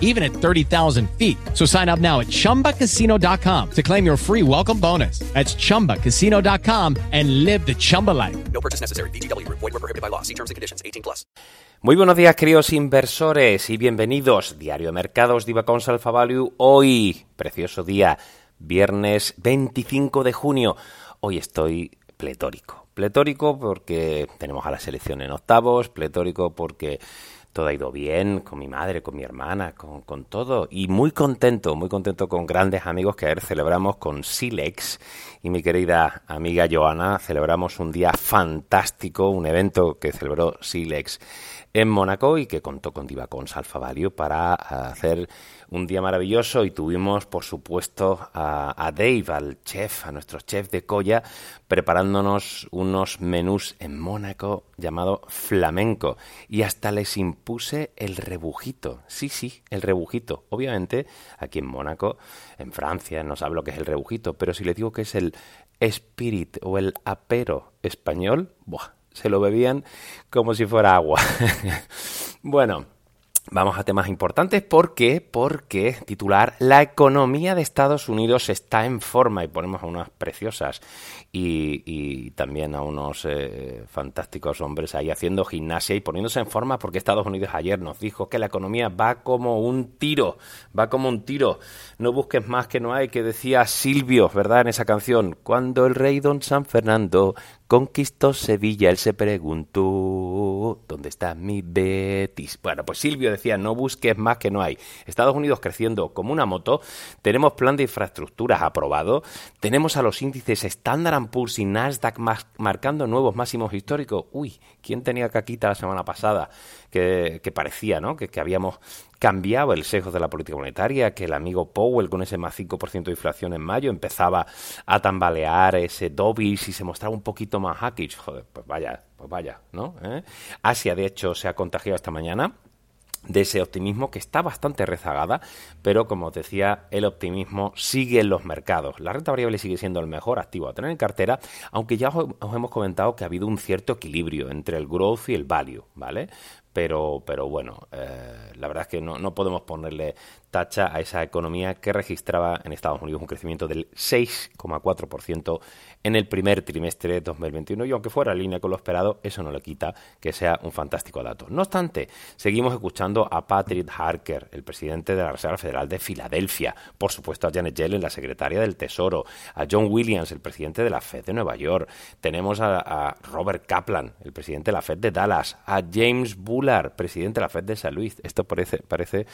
even at 30,000 feet. So sign up now at chumbacasino.com to claim your free welcome bonus. That's chumbacasino.com and live the Chumba life. No purchase necessary. VGW. Void were prohibited by law. See terms and conditions. 18 plus. Muy buenos días, queridos inversores, y bienvenidos. Diario de Mercados, Diva con Alpha Value. Hoy, precioso día, viernes 25 de junio. Hoy estoy pletórico. Pletórico porque tenemos a la selección en octavos, pletórico porque todo ha ido bien con mi madre, con mi hermana, con, todo. Y muy contento, muy contento con grandes amigos que ayer celebramos con Silex y mi querida amiga Joana. Celebramos un día fantástico, un evento que celebró Silex en Mónaco y que contó con Divacons Alfa para hacer un día maravilloso y tuvimos, por supuesto, a, a, Dave, al chef, a nuestro chef de Colla, preparándonos unos menús en Mónaco llamado flamenco. Y hasta les impuse el rebujito. Sí, sí, el rebujito. Obviamente, aquí en Mónaco, en Francia, no sabe lo que es el rebujito, pero si les digo que es el spirit o el apero español, ¡buah! Se lo bebían como si fuera agua. bueno, Vamos a temas importantes. ¿Por qué? Porque titular La economía de Estados Unidos está en forma y ponemos a unas preciosas y, también a unos eh, fantásticos hombres ahí haciendo gimnasia y poniéndose en forma porque Estados Unidos ayer nos dijo que la economía va como un tiro, va como un tiro. No busques más que no hay, que decía Silvio, ¿verdad? En esa canción, cuando el rey don San Fernando conquistó Sevilla, él se preguntó, ¿dónde está mi Betis? Bueno, pues Silvio decía, no busques más que no hay. Estados Unidos creciendo como una moto, tenemos plan de infraestructuras aprobado, tenemos a los índices Standard Poor's y Nasdaq marcando nuevos máximos históricos. Uy, ¿quién tenía caquita la semana pasada? Que, parecía, ¿no? Que, habíamos cambiado el sesgo de la política monetaria, que el amigo Powell con ese más 5% de inflación en mayo empezaba a tambalear ese Dobis y se mostraba un poquito más hawkish. Joder, pues vaya, pues vaya, ¿no? ¿Eh? Asia, de hecho, se ha contagiado esta mañana de ese optimismo que está bastante rezagada, pero como os decía, el optimismo sigue en los mercados. La renta variable sigue siendo el mejor activo a tener en cartera, aunque ya os hemos comentado que ha habido un cierto equilibrio entre el growth y el value, ¿vale? Pero, pero bueno, eh, la verdad es que no, no podemos ponerle tacha a esa economía que registraba en Estados Unidos un crecimiento del 6,4% en el primer trimestre de 2021 y aunque fuera en línea con lo esperado, eso no le quita que sea un fantástico dato. No obstante, seguimos escuchando a Patrick Harker, el presidente de la Reserva Federal de Filadelfia, por supuesto a Janet Yellen, la secretaria del Tesoro, a John Williams, el presidente de la Fed de Nueva York, tenemos a, a Robert Kaplan, el presidente de la Fed de Dallas, a James Bullard, presidente de la Fed de San Luis. Esto parece, parece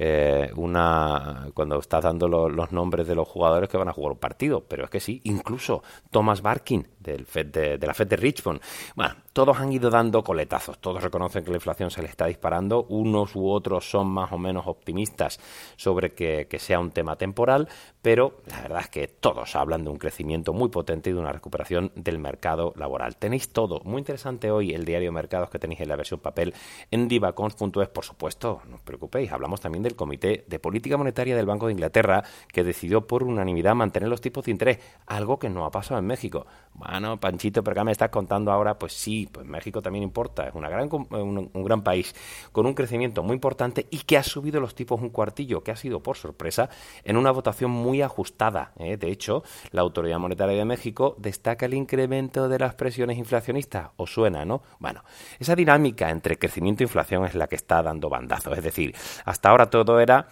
eh, una cuando estás dando lo, los nombres de los jugadores que van a jugar un partido, pero es que sí, incluso Thomas Barkin del Fed de, de, la Fed de Richmond. Bueno, todos han ido dando coletazos, todos reconocen que la inflación se le está disparando, unos u otros son más o menos optimistas sobre que, sea un tema temporal, pero la verdad es que todos hablan de un crecimiento muy potente y de una recuperación del mercado laboral. Tenéis todo, muy interesante hoy el diario Mercados que tenéis en la versión papel en divacons.es, por supuesto, no os preocupéis, hablamos también del Comité de Política Monetaria del Banco de Inglaterra que decidió por unanimidad mantener los tipos de interés, algo que no ha pasado en México. Bueno, Panchito, pero acá me estás contando ahora, pues sí, pues México también importa, es una gran, un, un gran país con un crecimiento muy importante y que ha subido los tipos un cuartillo, que ha sido por sorpresa en una votación muy ajustada. ¿eh? De hecho, la Autoridad Monetaria de México destaca el incremento de las presiones inflacionistas. ¿Os suena, no? Bueno, esa dinámica entre crecimiento e inflación es la que está dando bandazos. Es decir, hasta ahora todo era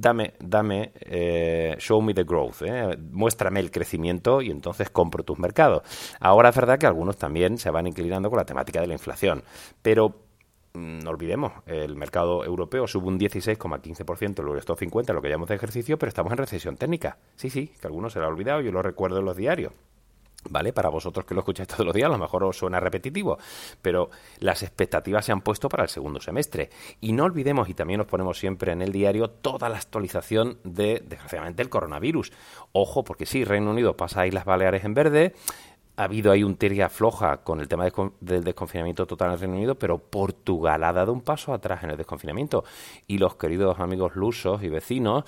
dame, dame, eh, show me the growth, ¿eh? muéstrame el crecimiento y entonces compro tus mercados. Ahora es verdad que algunos también se van inclinando con la temática de la inflación, pero mm, no olvidemos, el mercado europeo sube un 16,15% el Stock 50, lo que llamamos de ejercicio, pero estamos en recesión técnica. Sí, sí, que algunos se lo ha olvidado, yo lo recuerdo en los diarios. ¿Vale? Para vosotros que lo escucháis todos los días, a lo mejor os suena repetitivo, pero las expectativas se han puesto para el segundo semestre. Y no olvidemos, y también os ponemos siempre en el diario, toda la actualización de, desgraciadamente, el coronavirus. Ojo, porque sí, Reino Unido pasa ahí las Baleares en verde, ha habido ahí un tiria floja con el tema del desconfinamiento total en el Reino Unido, pero Portugal ha dado un paso atrás en el desconfinamiento. Y los queridos amigos lusos y vecinos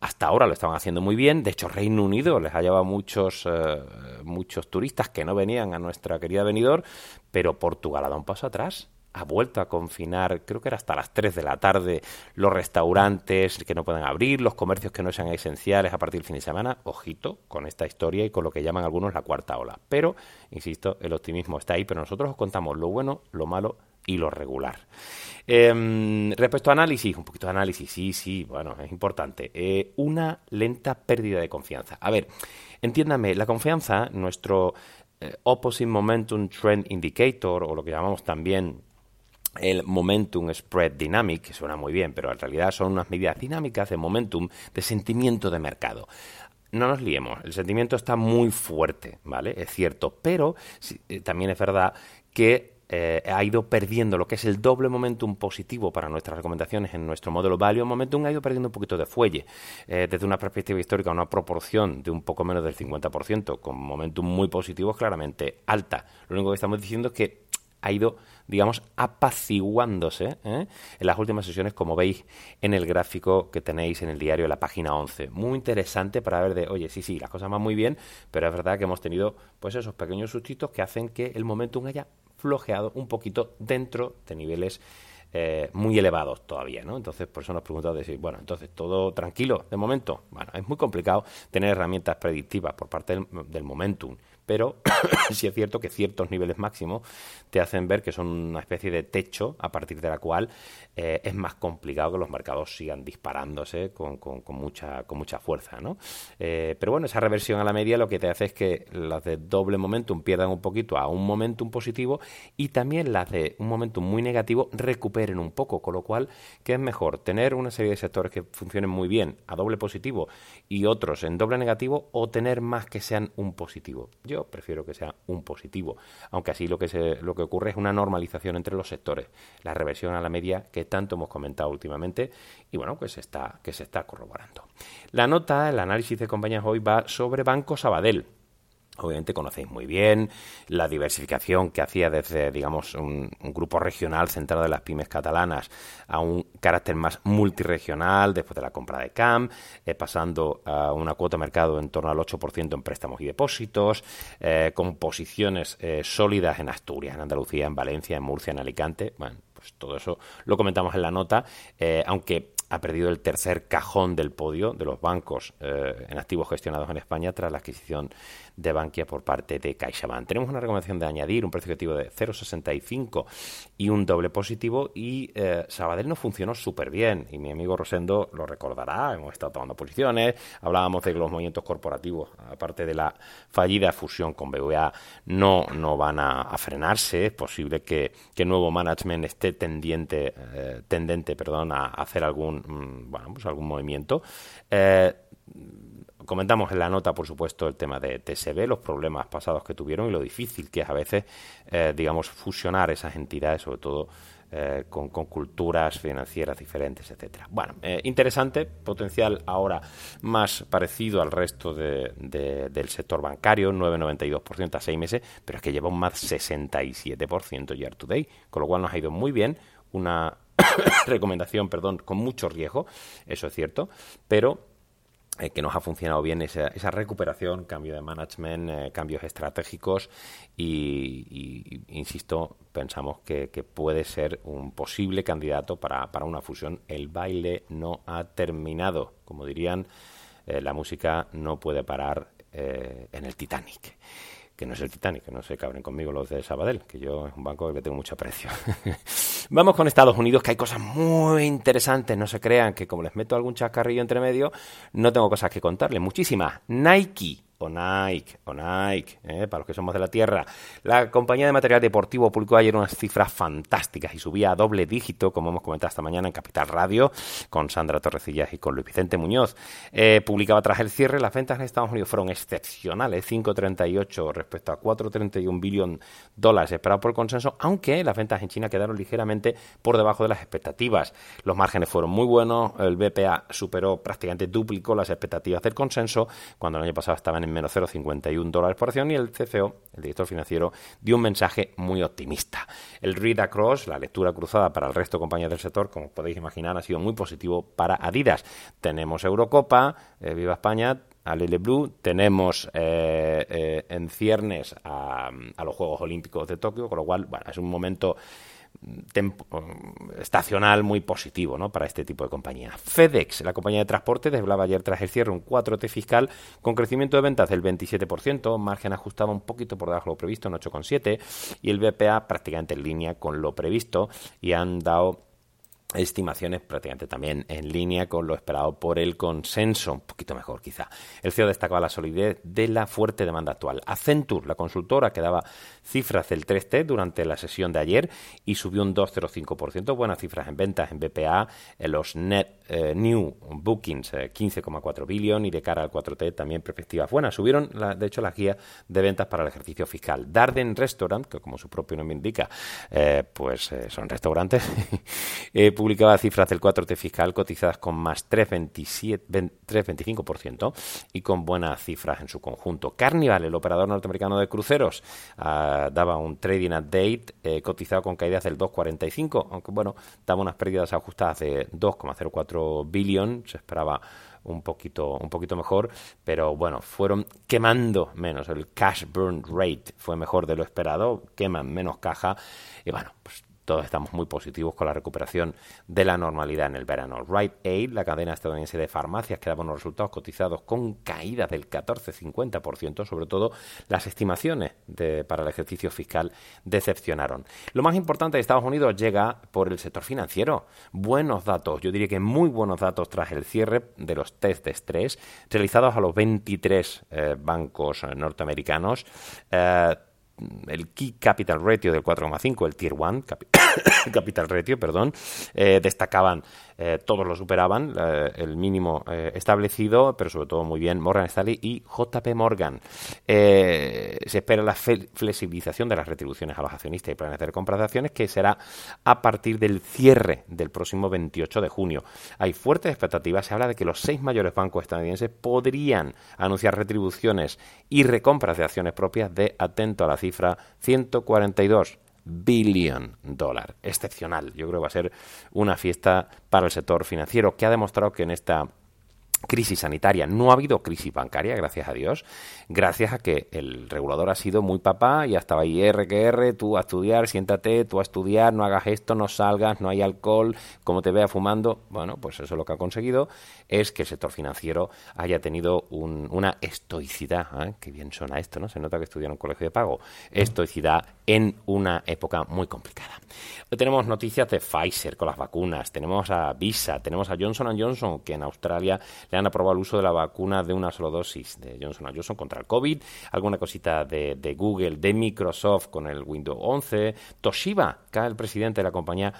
hasta ahora lo estaban haciendo muy bien. De hecho, Reino Unido les ha llevado muchos, eh, muchos turistas que no venían a nuestra querida venidor, pero Portugal ha dado un paso atrás. Ha vuelto a confinar, creo que era hasta las 3 de la tarde, los restaurantes que no pueden abrir, los comercios que no sean esenciales a partir del fin de semana. Ojito con esta historia y con lo que llaman algunos la cuarta ola. Pero, insisto, el optimismo está ahí, pero nosotros os contamos lo bueno, lo malo y lo regular. Em, respecto a análisis, un poquito de análisis, sí, sí, bueno, es importante. Eh, una lenta pérdida de confianza. A ver, entiéndame, la confianza, nuestro eh, Opposite Momentum Trend Indicator, o lo que llamamos también el Momentum Spread Dynamic, que suena muy bien, pero en realidad son unas medidas dinámicas de momentum, de sentimiento de mercado no nos liemos, el sentimiento está muy fuerte, ¿vale? Es cierto, pero eh, también es verdad que eh, ha ido perdiendo lo que es el doble momentum positivo para nuestras recomendaciones en nuestro modelo Value Momentum, ha ido perdiendo un poquito de fuelle. Eh, desde una perspectiva histórica, una proporción de un poco menos del 50%, con momentum muy positivo, claramente alta. Lo único que estamos diciendo es que ha ido, digamos, apaciguándose ¿eh? en las últimas sesiones, como veis en el gráfico que tenéis en el diario de la página 11. Muy interesante para ver de, oye, sí, sí, las cosas van muy bien, pero es verdad que hemos tenido pues esos pequeños sustitos que hacen que el momentum haya flojeado un poquito dentro de niveles eh, muy elevados todavía, ¿no? Entonces, por eso nos preguntamos decir, bueno, entonces todo tranquilo de momento. Bueno, es muy complicado tener herramientas predictivas por parte del, del momentum pero sí es cierto que ciertos niveles máximos te hacen ver que son una especie de techo a partir de la cual eh, es más complicado que los mercados sigan disparándose con, mucha, con mucha fuerza. ¿no? Eh, pero bueno, esa reversión a la media lo que te hace es que las de doble momentum pierdan un poquito a un momentum positivo y también las de un momentum muy negativo recuperen un poco, con lo cual, ¿qué es mejor? Tener una serie de sectores que funcionen muy bien a doble positivo y otros en doble negativo o tener más que sean un positivo. Yo prefiero que sea un positivo, aunque así lo que, se, lo que ocurre es una normalización entre los sectores, la reversión a la media que tanto hemos comentado últimamente y bueno, pues está, que se está corroborando. La nota, el análisis de compañías hoy va sobre Banco Sabadell obviamente conocéis muy bien, la diversificación que hacía desde, digamos, un, grupo regional centrado en las pymes catalanas a un carácter más multiregional después de la compra de CAM, eh, pasando a una cuota de mercado en torno al 8% en préstamos y depósitos, eh, con posiciones eh, sólidas en Asturias, en Andalucía, en Valencia, en Murcia, en Alicante. Bueno, pues todo eso lo comentamos en la nota, aunque ha perdido el tercer cajón del podio de los bancos en activos gestionados en España tras la adquisición de Bankia por parte de CaixaBank. Tenemos una recomendación de añadir un precio objetivo de 0,65 y un doble positivo y eh, Sabadell no funcionó súper bien y mi amigo Rosendo lo recordará, hemos estado tomando posiciones, hablábamos de que los movimientos corporativos, aparte de la fallida fusión con BVA, no, no van a, frenarse, es posible que, que nuevo management esté tendiente, eh, tendente perdón, a hacer algún Mm, bueno, pues algún movimiento. Eh, comentamos en la nota, por supuesto, el tema de TSB, los problemas pasados que tuvieron y lo difícil que es a veces, eh, digamos, fusionar esas entidades, sobre todo eh, con, culturas financieras diferentes, etcétera. Bueno, interesante, potencial ahora más parecido al resto del sector bancario, 9,92% a seis meses, pero es que lleva un más 67% year to day, con lo cual nos ha ido muy bien, una recomendación, perdón, con mucho riesgo, eso es cierto, pero eh, que nos ha funcionado bien esa, esa recuperación, cambio de management, eh, cambios estratégicos y, insisto, pensamos que, puede ser un posible candidato para, para, una fusión. El baile no ha terminado, como dirían, eh, la música no puede parar en el Titanic. Que no es el Titanic, que no se cabren conmigo los de Sabadell, que yo es un banco que le tengo mucho aprecio. Vamos con Estados Unidos, que hay cosas muy interesantes, no se crean que como les meto algún chascarrillo entre medio, no tengo cosas que contarles, muchísimas. Nike o Nike, o Nike, ¿eh? para los que somos de la Tierra. La compañía de material deportivo publicó ayer unas cifras fantásticas y subía a doble dígito, como hemos comentado esta mañana en Capital Radio, con Sandra Torrecillas y con Luis Vicente Muñoz. Eh, publicaba tras el cierre, las ventas en Estados Unidos fueron excepcionales, 5,38 respecto a 4,31 billón dólares esperado por el consenso, aunque las ventas en China quedaron ligeramente por debajo de las expectativas. Los márgenes fueron muy buenos, el BPA superó prácticamente duplicó las expectativas del consenso, cuando el año pasado estaban en menos 0,51 dólares por acción y el CFO, el director financiero, dio un mensaje muy optimista. El read across, la lectura cruzada para el resto de compañías del sector, como podéis imaginar, ha sido muy positivo para Adidas. Tenemos Eurocopa, eh, Viva España, a Blue, tenemos eh, eh, en ciernes a, a, los Juegos Olímpicos de Tokio, con lo cual, bueno, es un momento estacional muy positivo ¿no? para este tipo de compañía. FedEx, la compañía de transporte, desvelaba ayer tras el cierre un 4T fiscal con crecimiento de ventas del 27%, margen ajustado un poquito por debajo de lo previsto en 8,7% y el BPA prácticamente en línea con lo previsto y han dado estimaciones prácticamente también en línea con lo esperado por el consenso, un poquito mejor quizá. El CEO destacaba la solidez de la fuerte demanda actual. Accenture, la consultora que daba cifras del 3T durante la sesión de ayer y subió un 2,05%, buenas cifras en ventas en BPA, en los net eh, new bookings 15,4 eh, billion y de cara al 4T también perspectivas buenas. Subieron, de hecho, las guías de ventas para el ejercicio fiscal. Darden Restaurant, que como su propio nombre indica, eh, pues son restaurantes, publicaba cifras del 4T fiscal cotizadas con más 3,25% y con buenas cifras en su conjunto. Carnival, el operador norteamericano de cruceros, ah, daba un trading update eh, cotizado con caídas del 2,45, aunque bueno, daba unas pérdidas ajustadas de 2,04 billion, se esperaba un poquito, un poquito mejor, pero bueno, fueron quemando menos. El cash burn rate fue mejor de lo esperado, queman menos caja y bueno, pues todos estamos muy positivos con la recuperación de la normalidad en el verano. Rite Aid, la cadena estadounidense de farmacias, que daba unos resultados cotizados con caídas del 14-50%, sobre todo las estimaciones para el ejercicio fiscal decepcionaron. Lo más importante de Estados Unidos llega por el sector financiero. Buenos datos, yo diría que muy buenos datos tras el cierre de los test de estrés realizados a los 23 eh, bancos norteamericanos. Eh, el Key Capital Ratio del 4,5, el Tier 1 Capital Ratio, perdón, eh, destacaban eh, todos lo superaban, eh, el mínimo establecido, pero sobre todo muy bien Morgan Stanley y JP Morgan. se espera la flexibilización de las retribuciones a los accionistas y planes de compra de acciones, que será a partir del cierre del próximo 28 de junio. Hay fuertes expectativas, se habla de que los seis mayores bancos estadounidenses podrían anunciar retribuciones y recompras de acciones propias de, atento a la cifra, 142 billion dólar. Excepcional. Yo creo que va a ser una fiesta para el sector financiero que ha demostrado que en esta crisis sanitaria. No ha habido crisis bancaria, gracias a Dios, gracias a que el regulador ha sido muy papá y hasta ahí R que R, tú a estudiar, siéntate, tú a estudiar, no hagas esto, no salgas, no hay alcohol, como te vea fumando. Bueno, pues eso es lo que ha conseguido, es que el sector financiero haya tenido una estoicidad, ¿eh? que bien suena esto, ¿no? Se nota que estudiaron en un colegio de pago, estoicidad en una época muy complicada. Hoy tenemos noticias de Pfizer con las vacunas, tenemos a Visa, tenemos a Johnson Johnson, que en Australia le han aprobado el uso de la vacuna de una sola dosis de Johnson Johnson contra el COVID, alguna cosita de, Google, de Microsoft con el Windows 11, Toshiba, cae el presidente de la compañía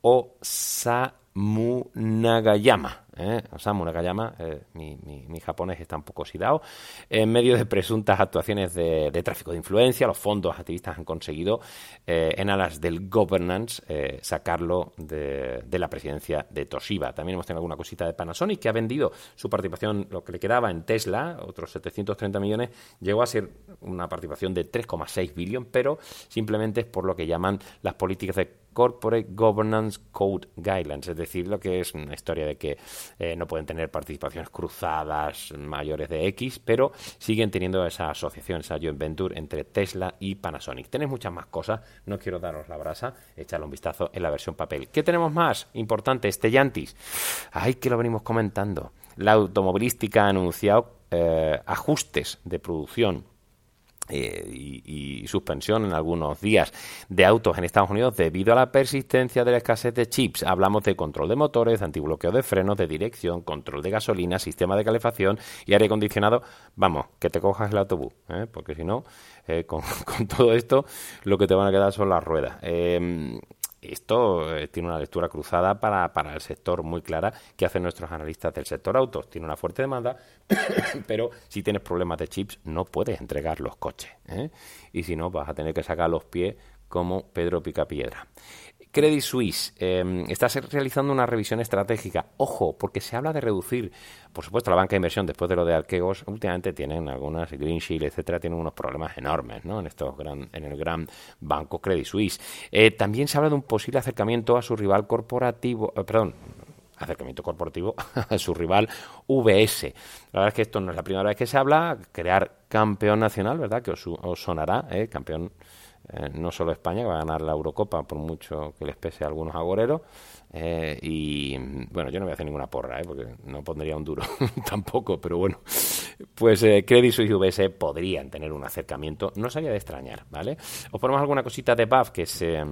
Osamu Nagayama ¿eh? Osamu Nakayama, eh, mi, japonés está un poco oxidado, en medio de presuntas actuaciones de, tráfico de influencia, los fondos activistas han conseguido, eh, en alas del governance, eh, sacarlo de, de, la presidencia de Toshiba. También hemos tenido alguna cosita de Panasonic, que ha vendido su participación, lo que le quedaba en Tesla, otros 730 millones, llegó a ser una participación de 3,6 billones, pero simplemente es por lo que llaman las políticas de Corporate Governance Code Guidelines, es decir, lo que es una historia de que eh, no pueden tener participaciones cruzadas mayores de X, pero siguen teniendo esa asociación, esa joint venture entre Tesla y Panasonic. Tenéis muchas más cosas, no quiero daros la brasa, echarle un vistazo en la versión papel. ¿Qué tenemos más? Importante, Stellantis. Ay, que lo venimos comentando. La automovilística ha anunciado eh, ajustes de producción eh, y, suspensión en algunos días de autos en Estados Unidos debido a la persistencia de la escasez de chips. Hablamos de control de motores, de antibloqueo de frenos, de dirección, control de gasolina, sistema de calefacción y aire acondicionado. Vamos, que te cojas el autobús, ¿eh? porque si no, eh, con, todo esto lo que te van a quedar son las ruedas. Esto eh, tiene una lectura cruzada para, para, el sector muy clara que hacen nuestros analistas del sector autos. Tiene una fuerte demanda, pero si tienes problemas de chips no puedes entregar los coches. ¿eh? Y si no, vas a tener que sacar los pies como Pedro Picapiedra. Credit Suisse eh, está realizando una revisión estratégica. Ojo, porque se habla de reducir, por supuesto, la banca de inversión después de lo de Arquegos. Últimamente tienen algunas, Green Shield, etcétera, tienen unos problemas enormes, ¿no? En estos gran, en el gran banco Credit Suisse. Eh, también se habla de un posible acercamiento a su rival corporativo, eh, perdón, acercamiento corporativo a su rival VS. La verdad es que esto no es la primera vez que se habla, crear campeón nacional, ¿verdad? Que os, os sonará, ¿eh? campeón eh, no solo España, que va a ganar la Eurocopa, por mucho que les pese a algunos agoreros. Eh, y bueno, yo no voy a hacer ninguna porra, ¿eh? porque no pondría un duro tampoco, pero bueno, pues eh, Credit Suisse y UBS podrían tener un acercamiento, no sería de extrañar, ¿vale? Os ponemos alguna cosita de BAF que se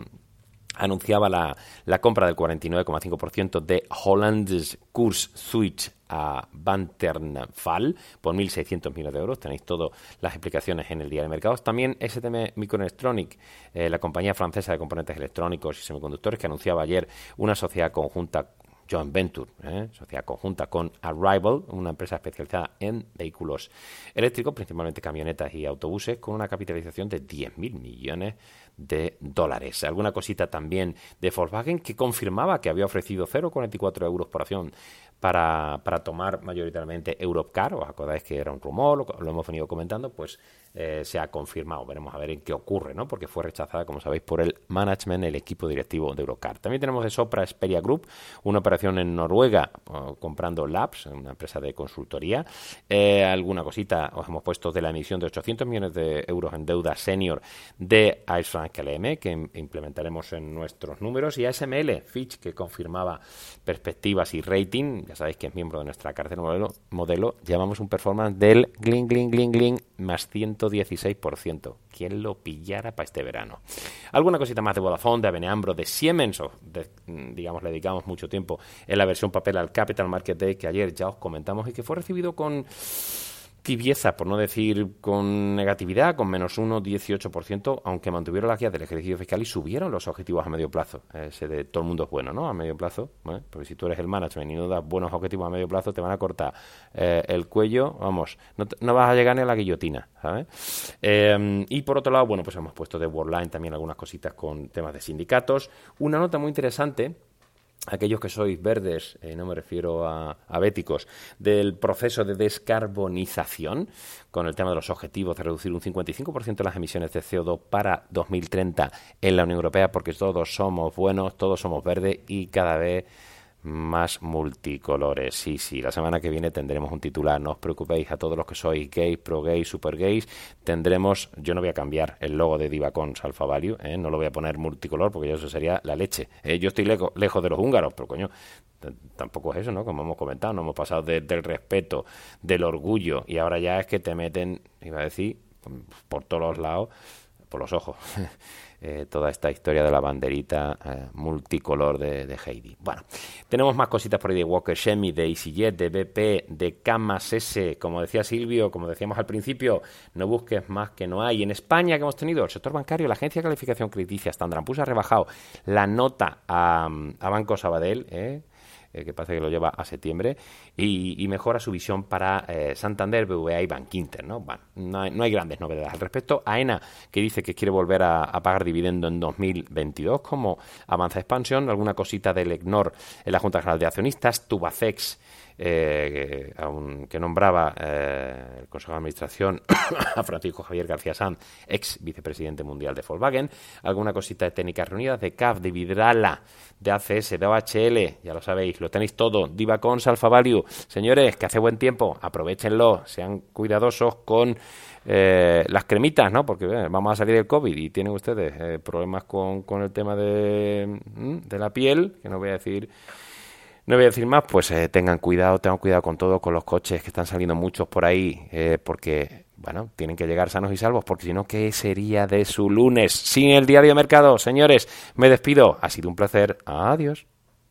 anunciaba la, compra del 49,5% de Hollands Kurs Switch a Banternfall por 1.600 millones de euros. Tenéis todas las explicaciones en el día de mercados. También STM Microelectronic, eh, la compañía francesa de componentes electrónicos y semiconductores, que anunciaba ayer una sociedad conjunta joint venture, ¿eh? sociedad conjunta con Arrival, una empresa especializada en vehículos eléctricos, principalmente camionetas y autobuses, con una capitalización de 10.000 millones de dólares. Alguna cosita también de Volkswagen que confirmaba que había ofrecido 0,44 euros por acción para, para tomar mayoritariamente Europcar. ¿Os acordáis que era un rumor? Lo hemos venido comentando, pues eh, se ha confirmado. Veremos a ver en qué ocurre, ¿no? Porque fue rechazada, como sabéis, por el management, el equipo directivo de Eurocar. También tenemos de Sopra Xperia Group, una operación en Noruega comprando Labs, una empresa de consultoría. Eh, alguna cosita os hemos puesto de la emisión de 800 millones de euros en deuda senior de Air France LM, que implementaremos en nuestros números, y ASML, Fitch, que confirmaba perspectivas y rating. Ya sabéis que es miembro de nuestra cartera modelo. modelo llevamos un performance del gling, gling, gling, gling, más 116%. ¿Quién lo pillara para este verano? Alguna cosita más de Vodafone, de Aveneambro, de Siemens, o digamos, le dedicamos mucho tiempo en la versión papel al Capital Market Day que ayer ya os comentamos y que fue recibido con tibieza, por no decir con negatividad, con menos 1,18%, aunque mantuvieron la guía del ejercicio fiscal y subieron los objetivos a medio plazo. Ese de todo el mundo es bueno, ¿no? A medio plazo, ¿eh? porque si tú eres el management y no das buenos objetivos a medio plazo, te van a cortar eh, el cuello, vamos, no, vas a llegar ni a la guillotina, ¿sabes? Eh, y por otro lado, bueno, pues hemos puesto de Worldline también algunas cositas con temas de sindicatos. Una nota muy interesante aquellos que sois verdes, eh, no me refiero a, a, béticos, del proceso de descarbonización, con el tema de los objetivos de reducir un 55% de las emisiones de CO2 para 2030 en la Unión Europea, porque todos somos buenos, todos somos verdes y cada vez más multicolores. Sí, sí, la semana que viene tendremos un titular. No os preocupéis a todos los que sois gays, pro gays, super gays. Tendremos, yo no voy a cambiar el logo de Divacons Alpha Value, ¿eh? no lo voy a poner multicolor porque eso sería la leche. ¿eh? Yo estoy lejos de los húngaros, pero coño, tampoco es eso, ¿no? Como hemos comentado, no hemos pasado del respeto, del orgullo y ahora ya es que te meten, iba a decir, por todos los lados, por los ojos. Eh, toda esta historia de la banderita eh, multicolor de, Heidi. Bueno, tenemos más cositas por ahí de Walker Shemi, de EasyJet, de BP, de Camas S, como decía Silvio, como decíamos al principio, no busques más que no hay. En España que hemos tenido el sector bancario, la agencia de calificación crediticia Standard Poor's ha rebajado la nota a, a Banco Sabadell, ¿eh? Eh, que parece que lo lleva a septiembre, y, mejora su visión para eh, Santander, BVA y Bankinter. ¿no? Bueno, no hay, no hay, grandes novedades al respecto. AENA, que dice que quiere volver a, pagar dividendo en 2022, como avanza expansión, alguna cosita del EGNOR en la Junta General de Accionistas, Tubacex, eh, que, nombraba el Consejo de Administración a Francisco Javier García Sanz, ex vicepresidente mundial de Volkswagen, alguna cosita de técnicas reunidas, de CAF, de Vidrala, de ACS, de OHL, ya lo sabéis, lo tenéis todo, Divacons, Alfa Value. Señores, que hace buen tiempo, aprovechenlo, sean cuidadosos con eh, las cremitas, ¿no? Porque eh, vamos a salir del COVID y tienen ustedes eh, problemas con, con, el tema de, mm, de la piel, que no voy a decir no voy a decir más, pues tengan cuidado, tengan cuidado con todo, con los coches que están saliendo muchos por ahí, porque bueno, tienen que llegar sanos y salvos, porque si no, ¿qué sería de su lunes sin el diario mercado? Señores, me despido. Ha sido un placer. Adiós.